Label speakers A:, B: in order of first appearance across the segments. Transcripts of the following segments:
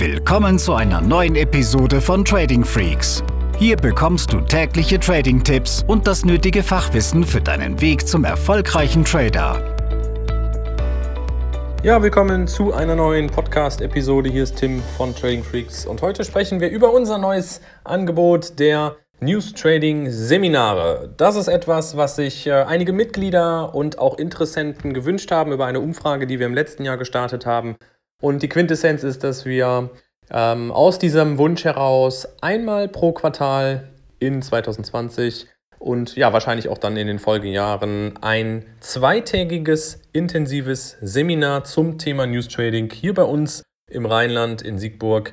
A: Willkommen zu einer neuen Episode von Trading Freaks. Hier bekommst du tägliche Trading-Tipps und das nötige Fachwissen für deinen Weg zum erfolgreichen Trader.
B: Ja, willkommen zu einer neuen Podcast-Episode. Hier ist Tim von Trading Freaks und heute sprechen wir über unser neues Angebot der News Trading Seminare. Das ist etwas, was sich äh, einige Mitglieder und auch Interessenten gewünscht haben über eine Umfrage, die wir im letzten Jahr gestartet haben. Und die Quintessenz ist, dass wir ähm, aus diesem Wunsch heraus einmal pro Quartal in 2020 und ja, wahrscheinlich auch dann in den Folgejahren ein zweitägiges intensives Seminar zum Thema News Trading hier bei uns im Rheinland in Siegburg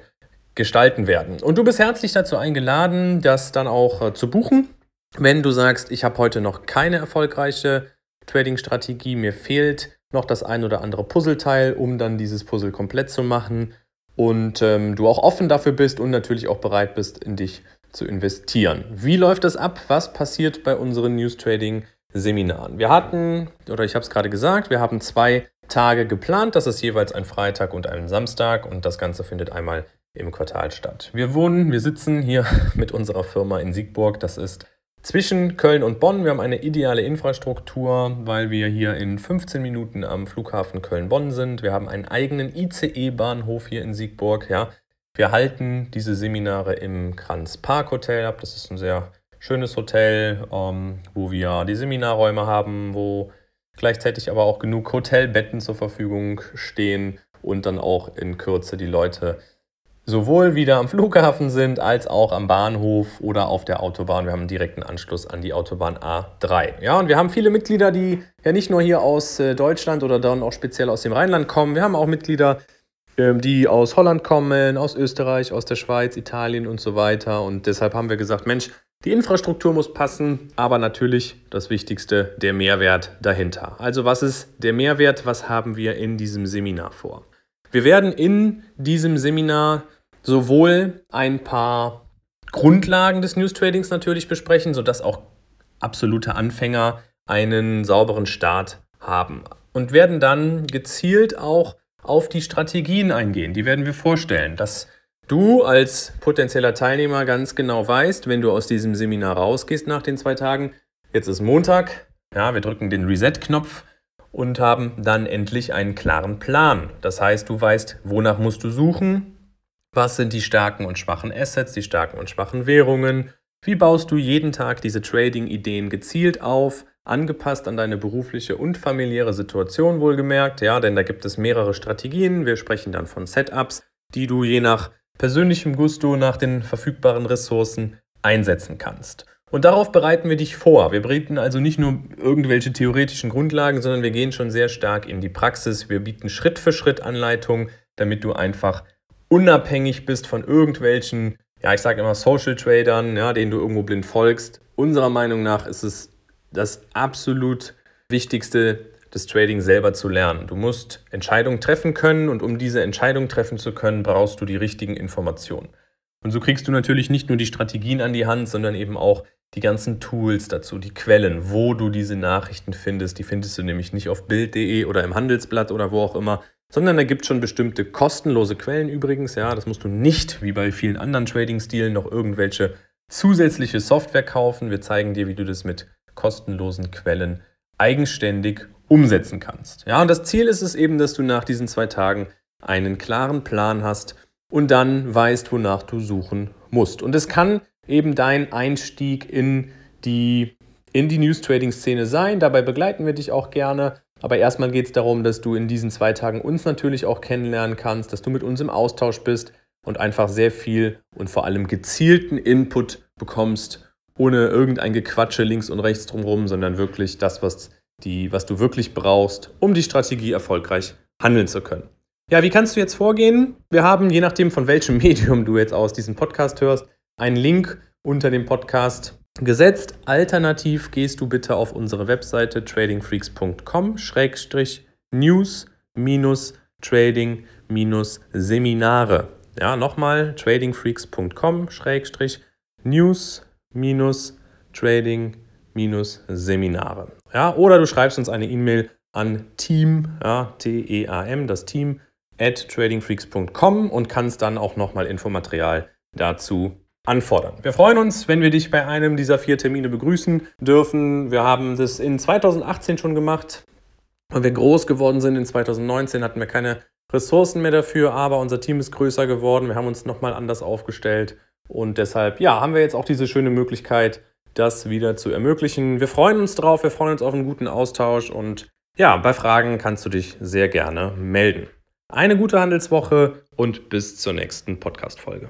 B: gestalten werden. Und du bist herzlich dazu eingeladen, das dann auch äh, zu buchen. Wenn du sagst, ich habe heute noch keine erfolgreiche Trading-Strategie, mir fehlt noch das ein oder andere Puzzleteil, um dann dieses Puzzle komplett zu machen und ähm, du auch offen dafür bist und natürlich auch bereit bist, in dich zu investieren. Wie läuft das ab? Was passiert bei unseren News Trading Seminaren? Wir hatten, oder ich habe es gerade gesagt, wir haben zwei Tage geplant. Das ist jeweils ein Freitag und ein Samstag und das Ganze findet einmal im Quartal statt. Wir wohnen, wir sitzen hier mit unserer Firma in Siegburg. Das ist zwischen Köln und Bonn. Wir haben eine ideale Infrastruktur, weil wir hier in 15 Minuten am Flughafen Köln-Bonn sind. Wir haben einen eigenen ICE-Bahnhof hier in Siegburg. Ja. Wir halten diese Seminare im Kranz Park Hotel ab. Das ist ein sehr schönes Hotel, ähm, wo wir die Seminarräume haben, wo gleichzeitig aber auch genug Hotelbetten zur Verfügung stehen und dann auch in Kürze die Leute sowohl wieder am Flughafen sind als auch am Bahnhof oder auf der Autobahn. Wir haben einen direkten Anschluss an die Autobahn A3. Ja, und wir haben viele Mitglieder, die ja nicht nur hier aus äh, Deutschland oder dann auch speziell aus dem Rheinland kommen. Wir haben auch Mitglieder, ähm, die aus Holland kommen, aus Österreich, aus der Schweiz, Italien und so weiter. Und deshalb haben wir gesagt, Mensch, die Infrastruktur muss passen, aber natürlich das Wichtigste, der Mehrwert dahinter. Also was ist der Mehrwert? Was haben wir in diesem Seminar vor? Wir werden in diesem Seminar sowohl ein paar Grundlagen des News Tradings natürlich besprechen, sodass auch absolute Anfänger einen sauberen Start haben. Und werden dann gezielt auch auf die Strategien eingehen. Die werden wir vorstellen, dass du als potenzieller Teilnehmer ganz genau weißt, wenn du aus diesem Seminar rausgehst nach den zwei Tagen, jetzt ist Montag, ja, wir drücken den Reset-Knopf und haben dann endlich einen klaren Plan. Das heißt, du weißt, wonach musst du suchen, was sind die starken und schwachen Assets, die starken und schwachen Währungen? Wie baust du jeden Tag diese Trading-Ideen gezielt auf, angepasst an deine berufliche und familiäre Situation wohlgemerkt? Ja, denn da gibt es mehrere Strategien. Wir sprechen dann von Setups, die du je nach persönlichem Gusto, nach den verfügbaren Ressourcen einsetzen kannst. Und darauf bereiten wir dich vor. Wir bieten also nicht nur irgendwelche theoretischen Grundlagen, sondern wir gehen schon sehr stark in die Praxis. Wir bieten Schritt für Schritt Anleitungen, damit du einfach unabhängig bist von irgendwelchen, ja, ich sage immer Social Tradern, ja, denen du irgendwo blind folgst. Unserer Meinung nach ist es das absolut Wichtigste, das Trading selber zu lernen. Du musst Entscheidungen treffen können und um diese Entscheidungen treffen zu können, brauchst du die richtigen Informationen. Und so kriegst du natürlich nicht nur die Strategien an die Hand, sondern eben auch die ganzen Tools dazu, die Quellen, wo du diese Nachrichten findest. Die findest du nämlich nicht auf Bild.de oder im Handelsblatt oder wo auch immer, sondern da gibt es schon bestimmte kostenlose Quellen übrigens. Ja, das musst du nicht wie bei vielen anderen Trading-Stilen noch irgendwelche zusätzliche Software kaufen. Wir zeigen dir, wie du das mit kostenlosen Quellen eigenständig umsetzen kannst. Ja, und das Ziel ist es eben, dass du nach diesen zwei Tagen einen klaren Plan hast und dann weißt, wonach du suchen musst. Und es kann eben dein Einstieg in die, in die News-Trading-Szene sein. Dabei begleiten wir dich auch gerne. Aber erstmal geht es darum, dass du in diesen zwei Tagen uns natürlich auch kennenlernen kannst, dass du mit uns im Austausch bist und einfach sehr viel und vor allem gezielten Input bekommst, ohne irgendein Gequatsche links und rechts drumherum, sondern wirklich das, was, die, was du wirklich brauchst, um die Strategie erfolgreich handeln zu können. Ja, wie kannst du jetzt vorgehen? Wir haben, je nachdem von welchem Medium du jetzt aus diesem Podcast hörst, einen Link unter dem Podcast gesetzt. Alternativ gehst du bitte auf unsere Webseite tradingfreaks.com-news-trading-seminare. Ja, nochmal tradingfreaks.com-news-trading-seminare. Ja, oder du schreibst uns eine E-Mail an team, ja, T-E-A-M, das Team, at tradingfreaks.com und kannst dann auch nochmal Infomaterial dazu anfordern. Wir freuen uns, wenn wir dich bei einem dieser vier Termine begrüßen dürfen. Wir haben das in 2018 schon gemacht. Weil wir groß geworden sind in 2019, hatten wir keine Ressourcen mehr dafür, aber unser Team ist größer geworden. Wir haben uns nochmal anders aufgestellt und deshalb, ja, haben wir jetzt auch diese schöne Möglichkeit, das wieder zu ermöglichen. Wir freuen uns drauf, wir freuen uns auf einen guten Austausch und ja, bei Fragen kannst du dich sehr gerne melden. Eine gute Handelswoche und bis zur nächsten Podcast-Folge.